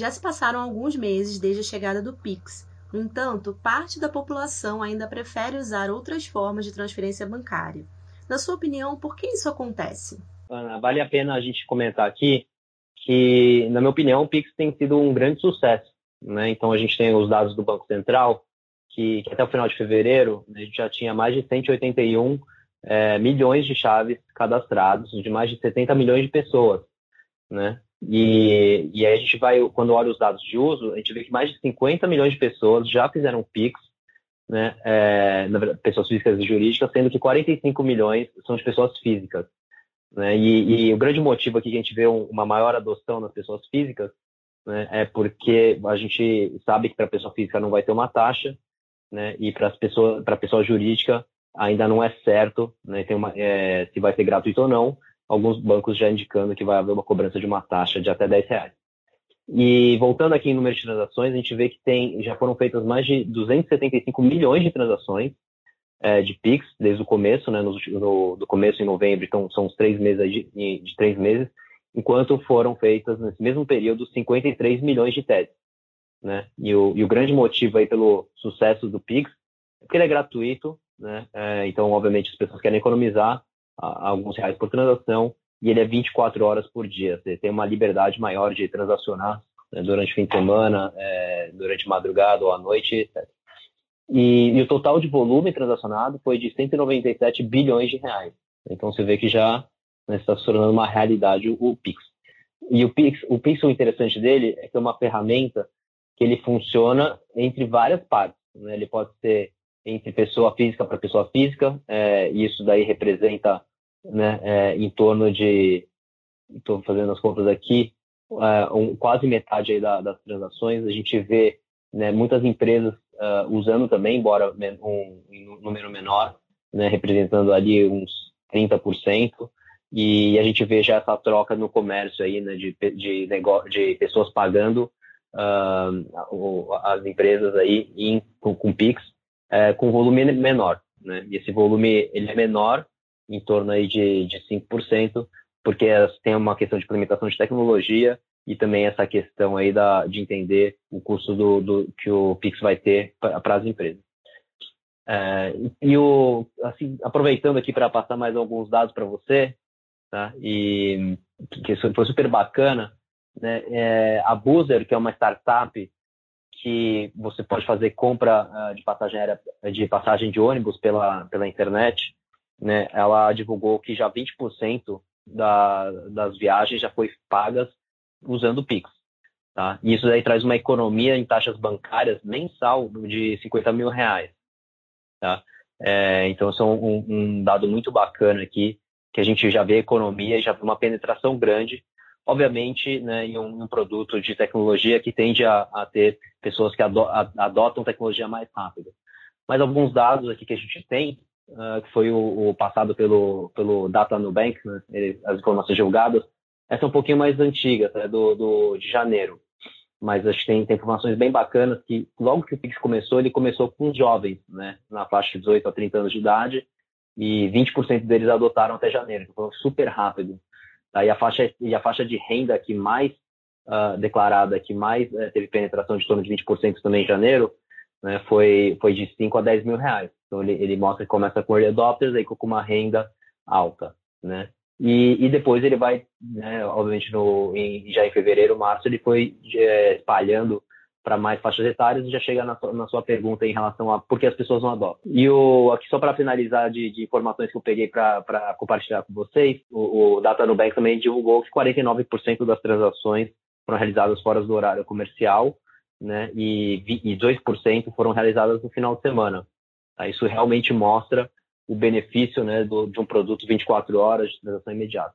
Já se passaram alguns meses desde a chegada do Pix. No entanto, parte da população ainda prefere usar outras formas de transferência bancária. Na sua opinião, por que isso acontece? Ana, vale a pena a gente comentar aqui que, na minha opinião, o Pix tem sido um grande sucesso. Né? Então, a gente tem os dados do Banco Central, que, que até o final de fevereiro a gente já tinha mais de 181 é, milhões de chaves cadastrados, de mais de 70 milhões de pessoas. Né? E, e aí a gente vai, quando olha os dados de uso, a gente vê que mais de 50 milhões de pessoas já fizeram Pix, né, é, pessoas físicas e jurídicas, sendo que 45 milhões são de pessoas físicas. Né? E, e, o grande motivo aqui que a gente vê um, uma maior adoção nas pessoas físicas né, é porque a gente sabe que para a pessoa física não vai ter uma taxa, né, e para a pessoa jurídica ainda não é certo né, uma, é, se vai ser gratuito ou não, alguns bancos já indicando que vai haver uma cobrança de uma taxa de até 10 reais. E voltando aqui em número de transações, a gente vê que tem, já foram feitas mais de 275 milhões de transações é, de Pix desde o começo, né, no, no, do começo em novembro, então são os três meses de, de três meses, enquanto foram feitas nesse mesmo período 53 milhões de TEDs. Né? E, o, e o grande motivo aí pelo sucesso do Pix é que ele é gratuito, né? É, então, obviamente, as pessoas querem economizar alguns reais por transação, e ele é 24 horas por dia. Você tem uma liberdade maior de transacionar né, durante o fim de semana, é, durante madrugada ou à noite, etc. E, e, o total de volume transacionado foi de 197 bilhões de reais. Então você vê que já né, está se tornando uma realidade o, o Pix. E o Pix, o Pix, o interessante dele é que é uma ferramenta que ele funciona entre várias partes. Né? Ele pode ser entre pessoa física para pessoa física, é, isso daí representa né, é, em torno de, estou fazendo as contas aqui, é, um, quase metade aí da, das transações. A gente vê né, muitas empresas uh, usando também, embora um, um número menor, né, representando ali uns 30%. E a gente vê já essa troca no comércio aí, né, de, de, de pessoas pagando uh, as empresas aí em, com, com Pix uh, com volume menor. Né? E esse volume ele é menor em torno aí de, de 5%, porque tem uma questão de implementação de tecnologia e também essa questão aí da, de entender o custo do, do que o Pix vai ter para as empresas. É, e o, assim, aproveitando aqui para passar mais alguns dados para você, tá? E que foi super bacana, né? É, a Boozer, que é uma startup que você pode fazer compra uh, de passagem aérea, de passagem de ônibus pela, pela internet, né, ela divulgou que já 20% da, das viagens já foi pagas usando o Pix. Tá? E isso aí traz uma economia em taxas bancárias mensal de 50 mil reais. Tá? É, então, isso é um, um, dado muito bacana aqui, que a gente já vê economia e já vê uma penetração grande, obviamente, né, em um, um produto de tecnologia que tende a, a ter pessoas que ado, a, adotam tecnologia mais rápida. Mas alguns dados aqui que a gente tem uh, que foi o, o, passado pelo, pelo Data Nubank, né, as informações divulgadas, essa é um pouquinho mais antiga, tá, do, do, de janeiro. Mas acho que tem, tem, informações bem bacanas que logo que o Pix começou, ele começou com jovens, né, na faixa de 18 a 30 anos de idade, e 20% deles adotaram até janeiro, então super rápido. Tá, e, a faixa, e a faixa de renda que mais uh, declarada, que mais uh, teve penetração de torno de 20% também em janeiro, né, foi, foi de 5 a 10 mil reais. Então ele, ele mostra que começa com early adopters, aí com uma renda alta, né? E, e depois ele vai, né, obviamente no, em, já em fevereiro, março, ele foi é, espalhando para mais faixas etárias e já chega na, na, sua pergunta em relação a por que as pessoas não adotam. E o, aqui só para finalizar de, de, informações que eu peguei para compartilhar com vocês, o, o Data Nubank também divulgou que 49% das transações foram realizadas fora do horário comercial né, e, e 2% foram realizadas no final de semana. Tá? Isso realmente mostra o benefício né, do, de um produto 24 horas de transação imediata.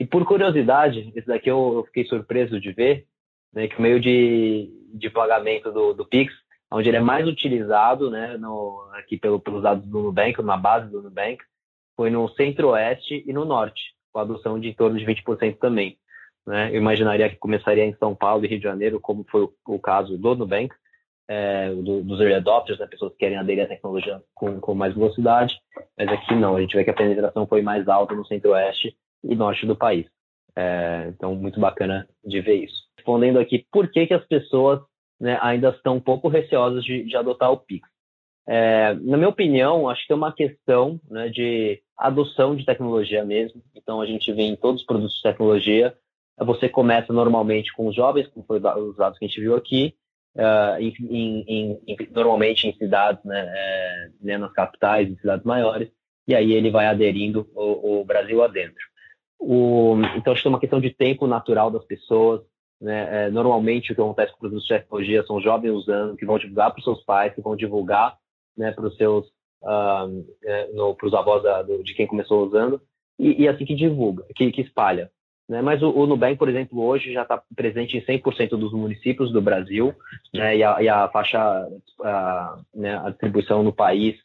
E por curiosidade, esse daqui eu, fiquei surpreso de ver, né, que o meio de, de pagamento do, do Pix, onde ele é mais utilizado né, no, aqui pelo, pelos dados do Nubank, na base do Nubank, foi no centro-oeste e no norte, com a adoção de em torno de 20% também. Né? Eu imaginaria que começaria em São Paulo e Rio de Janeiro, como foi o, o caso do Nubank, é, do, dos early adopters, né? pessoas que querem aderir à tecnologia com, com mais velocidade, mas aqui não, a gente vê que a penetração foi mais alta no centro-oeste e norte do país. É, então, muito bacana de ver isso. respondendo aqui por que, que as pessoas né, ainda estão um pouco receosas de, de adotar o Pix. É, na minha opinião, acho que é uma questão né, de adoção de tecnologia mesmo. Então, a gente vê em todos os produtos de tecnologia, você começa normalmente com os jovens, como foi os dados que a gente viu aqui, uh, em, em, em, normalmente em cidades, né, é, né, nas capitais, em cidades maiores, e aí ele vai aderindo o, o Brasil adentro. O, então, acho que é uma questão de tempo natural das pessoas. Né? É, normalmente, o que acontece com produtos de tecnologia são jovens usando, que vão divulgar para os seus pais, que vão divulgar né, para os seus uh, é, os avós da, do, de quem começou usando, e, e, assim que divulga, que, que espalha. Né? Mas o, o, Nubank, por exemplo, hoje já está presente em 100% dos municípios do Brasil, né? e, a, e, a, faixa, a, né, a distribuição no país,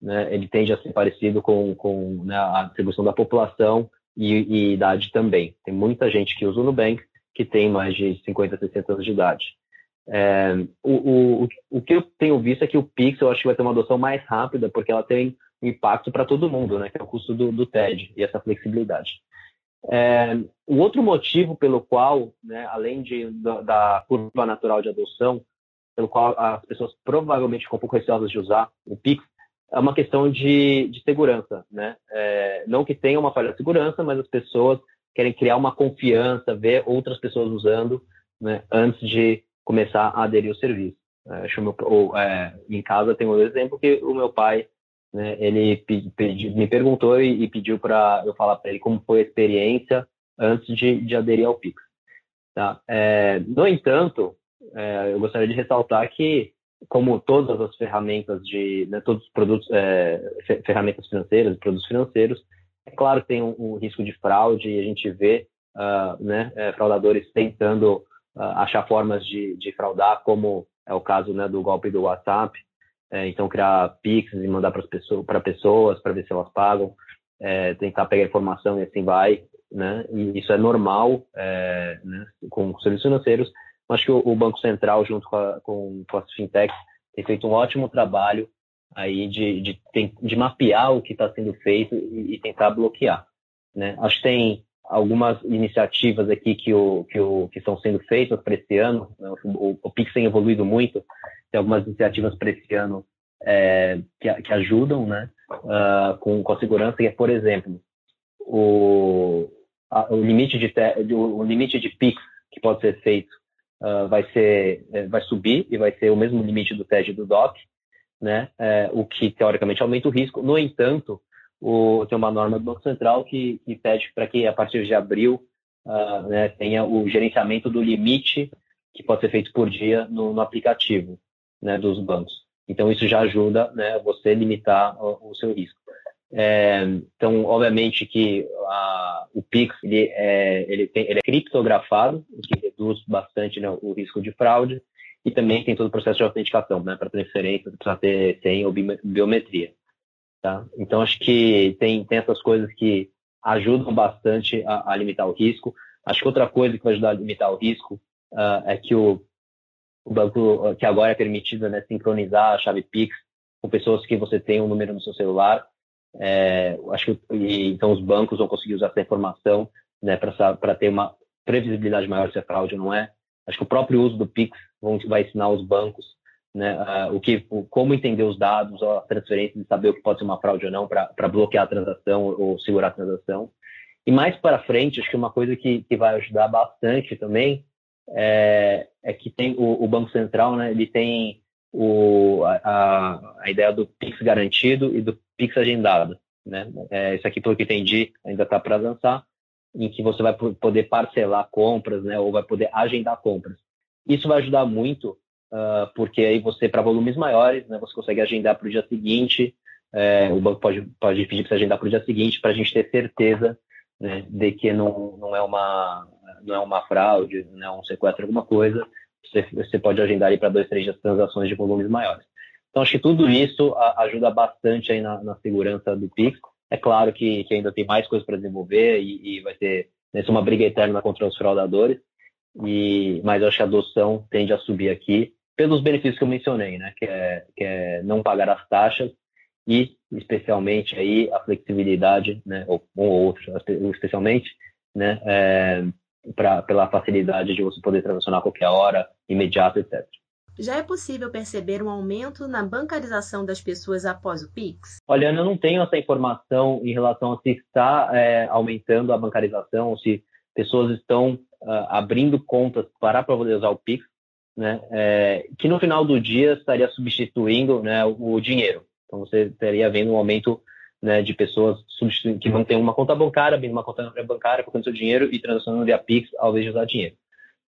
né, ele tende a ser parecido com, com né, a distribuição da população e, e, idade também. Tem muita gente que usa o Nubank que tem mais de 50, 60 anos de idade. É, o, o, o que eu tenho visto é que o Pix eu acho que vai ter uma adoção mais rápida, porque ela tem impacto para todo mundo, né, que é o custo do, do TED e essa flexibilidade. É, o outro motivo pelo qual, né, além de, da, da, curva natural de adoção, pelo qual as pessoas provavelmente ficam um pouco receosas de usar o Pix, é uma questão de, de segurança. Né? É, não que tenha uma falha de segurança, mas as pessoas querem criar uma confiança, ver outras pessoas usando né, antes de começar a aderir ao serviço. É, ou, é, em casa tem um exemplo que o meu pai né, ele pedi, me perguntou e, e pediu para eu falar para ele como foi a experiência antes de, de aderir ao Pix. Tá? É, no entanto, é, eu gostaria de ressaltar que, como todas as ferramentas de, né, todos os produtos, é, ferramentas financeiras, produtos financeiros, é claro que tem um, um risco de fraude e a gente vê uh, né, fraudadores tentando uh, achar formas de, de fraudar, como é o caso né, do golpe do WhatsApp, é, então, criar Pix e mandar para pessoas, pessoas para ver se elas pagam, é, tentar pegar informação e assim vai. Né? E isso é normal é, né? com serviços financeiros. Acho que o, o, Banco Central, junto com, a, com, com as fintechs, tem feito um ótimo trabalho aí de, de, de mapear o que está sendo feito e, e, tentar bloquear. Né? Acho que tem algumas iniciativas aqui que, o, que, o, que estão sendo feitas para esse ano. Né? O, o Pix tem evoluído muito tem algumas iniciativas para esse ano é, que, que, ajudam né, uh, com, com a segurança, que é, por exemplo, o, a, o, limite de te, o limite de PIX que pode ser feito uh, vai, ser, é, vai subir e vai ser o mesmo limite do TED do DOC, né, é, o que teoricamente aumenta o risco. No entanto, o, tem uma norma do Banco Central que, que pede para que a partir de abril uh, né, tenha o gerenciamento do limite que pode ser feito por dia no, no aplicativo né, dos bancos. Então, isso já ajuda né, você limitar o, o seu risco. É, então, obviamente que a, o Pix ele é, ele, tem, ele é criptografado, o que reduz bastante né, o risco de fraude, e também tem todo o processo de autenticação, né, para transferência, precisa ter senha ou biometria. Tá? Então, acho que tem, tem essas coisas que ajudam bastante a, a, limitar o risco. Acho que outra coisa que vai ajudar a limitar o risco uh, é que o o banco que agora é permitido né, sincronizar a chave Pix com pessoas que você tem um número no seu celular. É, acho que e, então os bancos vão conseguir usar essa informação né, para ter uma previsibilidade maior se é fraude ou não é. Acho que o próprio uso do Pix vão, vai ensinar os bancos né, uh, o que, o, como entender os dados, a transferência, e saber o que pode ser uma fraude ou não para bloquear a transação ou segurar a transação. E mais para frente, acho que uma coisa que, que vai ajudar bastante também é, é que tem o, o, Banco Central, né, ele tem o, a, a ideia do PIX garantido e do PIX agendado. Né? É, isso aqui, pelo que entendi, ainda está para lançar, em que você vai poder parcelar compras, né, ou vai poder agendar compras. Isso vai ajudar muito, uh, porque aí você, para volumes maiores, né, você consegue agendar para o dia seguinte, é, o banco pode, pode pedir para você agendar para o dia seguinte, para a gente ter certeza né, de que não, não é uma não é uma fraude, não é um sequestro, alguma coisa, você, você pode agendar para dois, três transações de volumes maiores. Então, acho que tudo isso ajuda bastante aí na, na, segurança do Pix. É claro que, que ainda tem mais coisas para desenvolver e, e, vai ter né, uma briga eterna contra os fraudadores, e, mas acho que a adoção tende a subir aqui pelos benefícios que eu mencionei, né, que é, que é não pagar as taxas e, especialmente, aí, a flexibilidade, né, ou ou outro, especialmente, né, é, pra, pela facilidade de você poder transacionar a qualquer hora, imediato, etc. Já é possível perceber um aumento na bancarização das pessoas após o Pix? Olha, eu não tenho essa informação em relação a se está é, aumentando a bancarização ou se pessoas estão uh, abrindo contas para poder usar o Pix, né, é, que no final do dia estaria substituindo né, o, o, dinheiro. Então você estaria vendo um aumento né, de pessoas que ter uma conta bancária, abrindo uma conta bancária, colocando seu dinheiro e transacionando via Pix ao invés de usar dinheiro.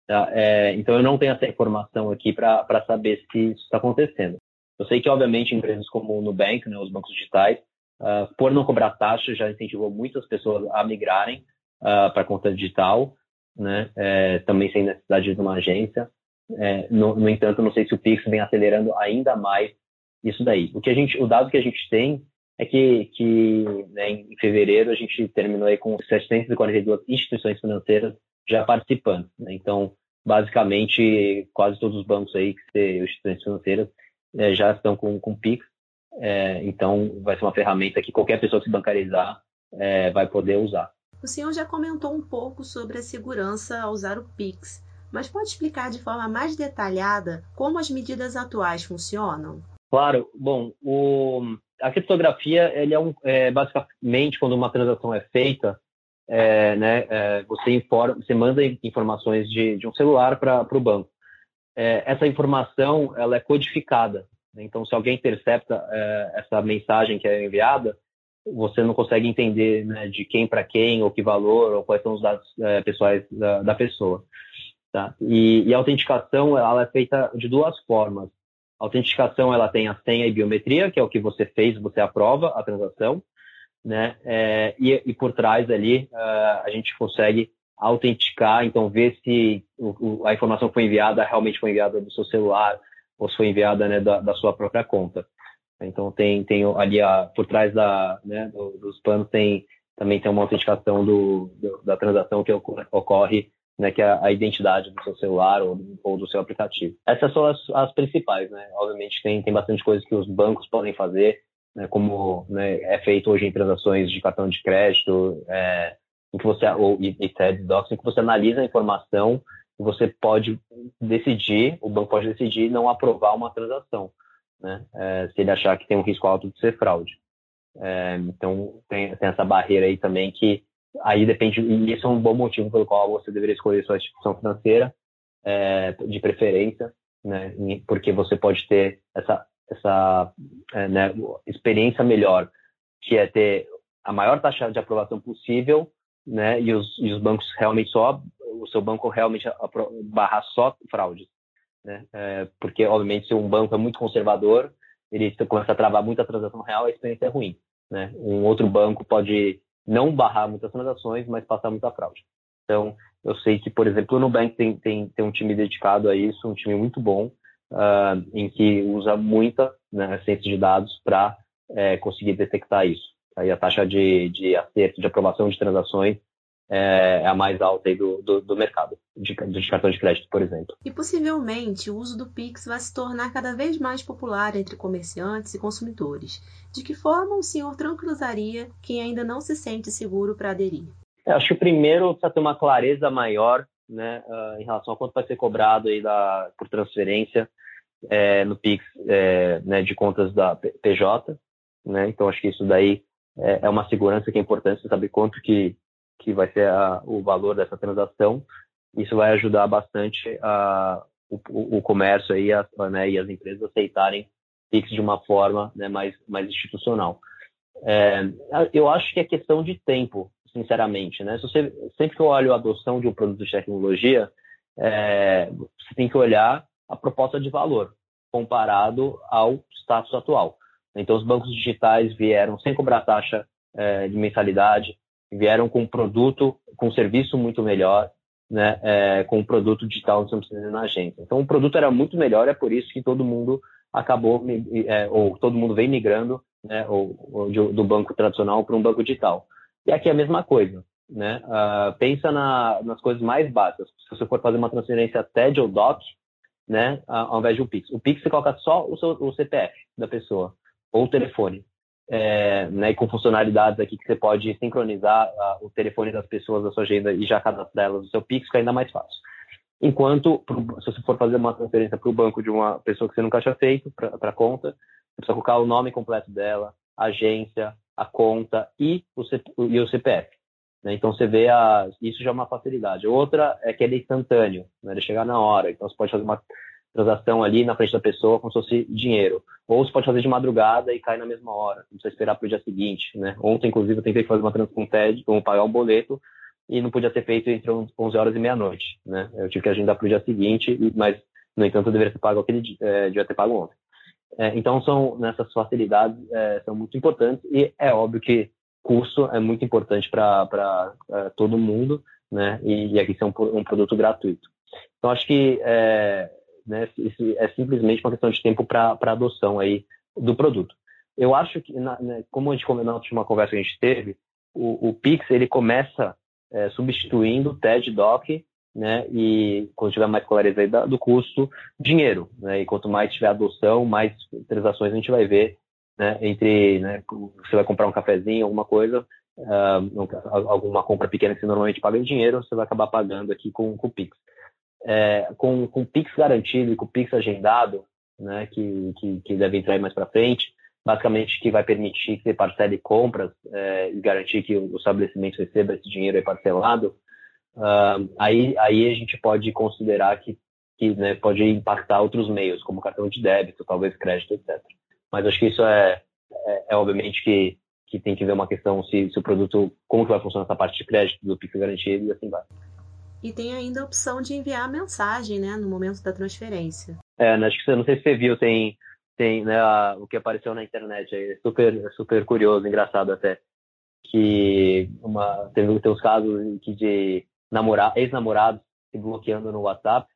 Tá? É, então eu não tenho essa informação aqui para saber se isso está acontecendo. Eu sei que, obviamente, empresas como o Nubank, né, os bancos digitais, uh, por não cobrar taxa, já incentivou muitas pessoas a migrarem uh, para a conta digital, né, é, também sem necessidade de uma agência. É, no, no, entanto, não sei se o Pix vem acelerando ainda mais isso daí. O, que a gente, o dado que a gente tem é que, que né, em fevereiro a gente terminou aí com 742 instituições financeiras já participando. Né? Então, basicamente, quase todos os bancos aí, que são instituições financeiras, é, já estão com, com Pix. É, então, vai ser uma ferramenta que qualquer pessoa que se bancarizar é, vai poder usar. O senhor já comentou um pouco sobre a segurança ao usar o Pix, mas pode explicar de forma mais detalhada como as medidas atuais funcionam? Claro. Bom, o, a criptografia ele é, um, é basicamente quando uma transação é feita, é, né, é, você informa, você manda informações de, de um celular para o banco. É, essa informação ela é codificada. Né? Então, se alguém intercepta é, essa mensagem que é enviada, você não consegue entender né, de quem para quem, ou que valor, ou quais são os dados é, pessoais da, da pessoa. Tá? E, e, a autenticação ela é feita de duas formas. A autenticação ela tem a senha e biometria, que é o que você fez, você aprova a transação né? É, e, e, por trás ali uh, a gente consegue autenticar, então ver se o, o, a informação foi enviada realmente foi enviada do seu celular ou se foi enviada né, da, da, sua própria conta. Então tem, tem ali a, por trás da, né, do, dos panos tem também tem uma autenticação do, do, da transação que ocorre, né, que é a identidade do seu celular ou, ou do seu aplicativo. Essas são as, as principais, né? Obviamente tem, tem bastante coisas que os bancos podem fazer né, como né, é feito hoje em transações de cartão de crédito, é, em que você ou e, e TED Docs, em que você analisa a informação e você pode decidir, o banco pode decidir não aprovar uma transação, né, é, se ele achar que tem um risco alto de ser fraude. É, então tem, tem essa barreira aí também que aí depende e isso é um bom motivo pelo qual você deveria escolher sua instituição financeira é, de preferência, né, porque você pode ter essa essa é, né, experiência melhor, que é ter a maior taxa de aprovação possível, né, e os, e os bancos realmente só, o seu banco realmente barrar só fraudes, né, é, porque obviamente se um banco é muito conservador, ele começa a travar muita transação real, a experiência é ruim, né, um outro banco pode não barrar muitas transações, mas passar muita fraude. Então, eu sei que, por exemplo, o Nubank tem, tem, tem um time dedicado a isso, um time muito bom, uh, em que usa muita né, ciência de dados para é, conseguir detectar isso. Aí a taxa de, de acerto, de aprovação de transações é, é a mais alta aí do, do, do mercado, de, de cartão de crédito, por exemplo. E possivelmente o uso do Pix vai se tornar cada vez mais popular entre comerciantes e consumidores. De que forma o senhor tranquilizaria quem ainda não se sente seguro para aderir? Eu é, acho que o primeiro precisa ter uma clareza maior né, uh, em relação a quanto vai ser cobrado aí da, por transferência é, no Pix é, né, de contas da PJ. Né? Então, acho que isso daí é, é, uma segurança que é importante, você saber quanto que, que vai ser a, o valor dessa transação. Isso vai ajudar bastante a, o, o comércio aí, a, né, e as empresas aceitarem Pix de uma forma né, mais, mais institucional. É, eu acho que é questão de tempo, sinceramente. Né? Se você, sempre que eu olho a adoção de um produto de tecnologia, é, você tem que olhar a proposta de valor comparado ao status atual. Então, os bancos digitais vieram sem cobrar taxa é, de mensalidade, vieram com um produto, com um serviço muito melhor, né, é, com um produto digital que precisa ir na agência. Então, o produto era muito melhor, é por isso que todo mundo acabou, é, ou todo mundo vem migrando né, ou, ou de, do banco tradicional para um banco digital. E aqui é a mesma coisa. Né? Uh, pensa na, nas coisas mais básicas. Se você for fazer uma transferência TED ou DOC, né, ao invés de um Pix. O Pix você coloca só o, seu, o CPF da pessoa ou o telefone. É, né, com funcionalidades aqui que você pode sincronizar uh, o telefone das pessoas da sua agenda e já cadastrar elas no seu Pix, fica ainda mais fácil. Enquanto, se você for fazer uma transferência para o banco de uma pessoa que você nunca tinha feito, para a conta, você precisa colocar o nome completo dela, a agência, a conta e o, C, e o CPF. Né? Então, você vê, a, isso já é uma facilidade. Outra é que ele é instantâneo, né? ele chegar na hora. Então, você pode fazer uma transação ali na frente da pessoa como se fosse dinheiro. Ou você pode fazer de madrugada e cai na mesma hora, não precisa esperar para o dia seguinte. Né? Ontem, inclusive, eu tentei fazer uma transação com TED, como pagar um boleto, e não podia ser feito entre 11 horas e meia-noite. Né? Eu tive que agendar para o dia seguinte, mas, no entanto, eu deveria ter pago aquele dia, é, devia ter pago ontem. É, então, são nessas facilidades é, são muito importantes e é óbvio que custo é muito importante para é, todo mundo, né? E, e aqui ser um, um, produto gratuito. Então, acho que é, né, é simplesmente uma questão de tempo para adoção aí do produto. Eu acho que, na, né, como a gente comentou na última conversa que a gente teve, o, o Pix ele começa é, substituindo o TED Doc, né? E quando tiver mais clareza aí do custo, dinheiro, né? E quanto mais tiver adoção, mais transações a gente vai ver, né? Entre, né? Você vai comprar um cafezinho, alguma coisa, uh, alguma compra pequena que você normalmente paga em dinheiro, você vai acabar pagando aqui com, com o Pix. É, com, com Pix garantido e com Pix agendado, né? Que, que, que deve entrar mais para frente, basicamente que vai permitir que você parcele compras é, e garantir que o estabelecimento receba esse dinheiro parcelado, uh, aí, aí a gente pode considerar que, que né, pode impactar outros meios, como cartão de débito, talvez crédito, etc. Mas acho que isso é, é, é obviamente que, que tem que ver uma questão se, se o produto, como que vai funcionar essa parte de crédito do Pix garantido e assim vai. E tem ainda a opção de enviar a mensagem, né, no momento da transferência. É, acho que você, não sei se você viu, tem tem né, a, o que apareceu na internet aí, super, super curioso, engraçado até, que uma, tem, tem uns casos que de ex-namorados se bloqueando no WhatsApp,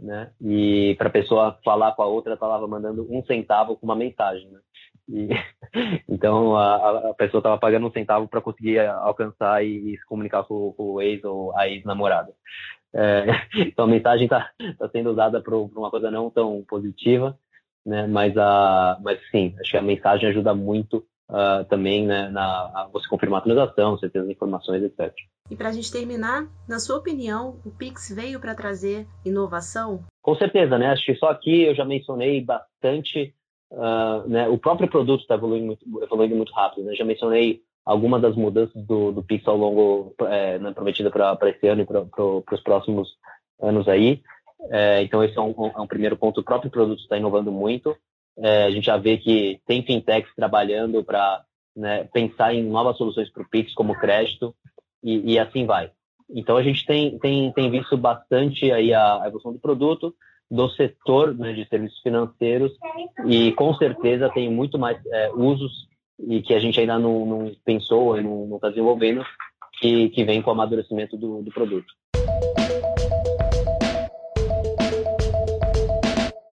né? E para a pessoa falar com a outra, ela estava mandando um centavo com uma mensagem, né? E, então a, a pessoa estava pagando um centavo para conseguir alcançar e, e, se comunicar com, com, o ex ou a ex-namorada. É, então a mensagem está tá sendo usada para uma coisa não tão positiva né? Mas, a, mas sim, acho que a mensagem ajuda muito uh, também né, na, a você confirmar a transação, você ter as informações, etc. E para a gente terminar, na sua opinião, o Pix veio para trazer inovação? Com certeza, né? Acho que só aqui eu já mencionei bastante, uh, né? O próprio produto está evoluindo muito, evoluindo muito rápido, né? Já mencionei algumas das mudanças do, do Pix ao longo, é, né, prometida para esse ano e para os próximos anos aí. É, então, esse é um, é um, primeiro ponto. O próprio produto está inovando muito. É, a gente já vê que tem fintechs trabalhando para né, pensar em novas soluções para o Pix, como crédito, e, e, assim vai. Então, a gente tem, tem, tem visto bastante aí a evolução do produto, do setor né, de serviços financeiros, e com certeza tem muito mais é, usos e que a gente ainda não, não pensou e não está desenvolvendo, que, que vem com o amadurecimento do, do produto.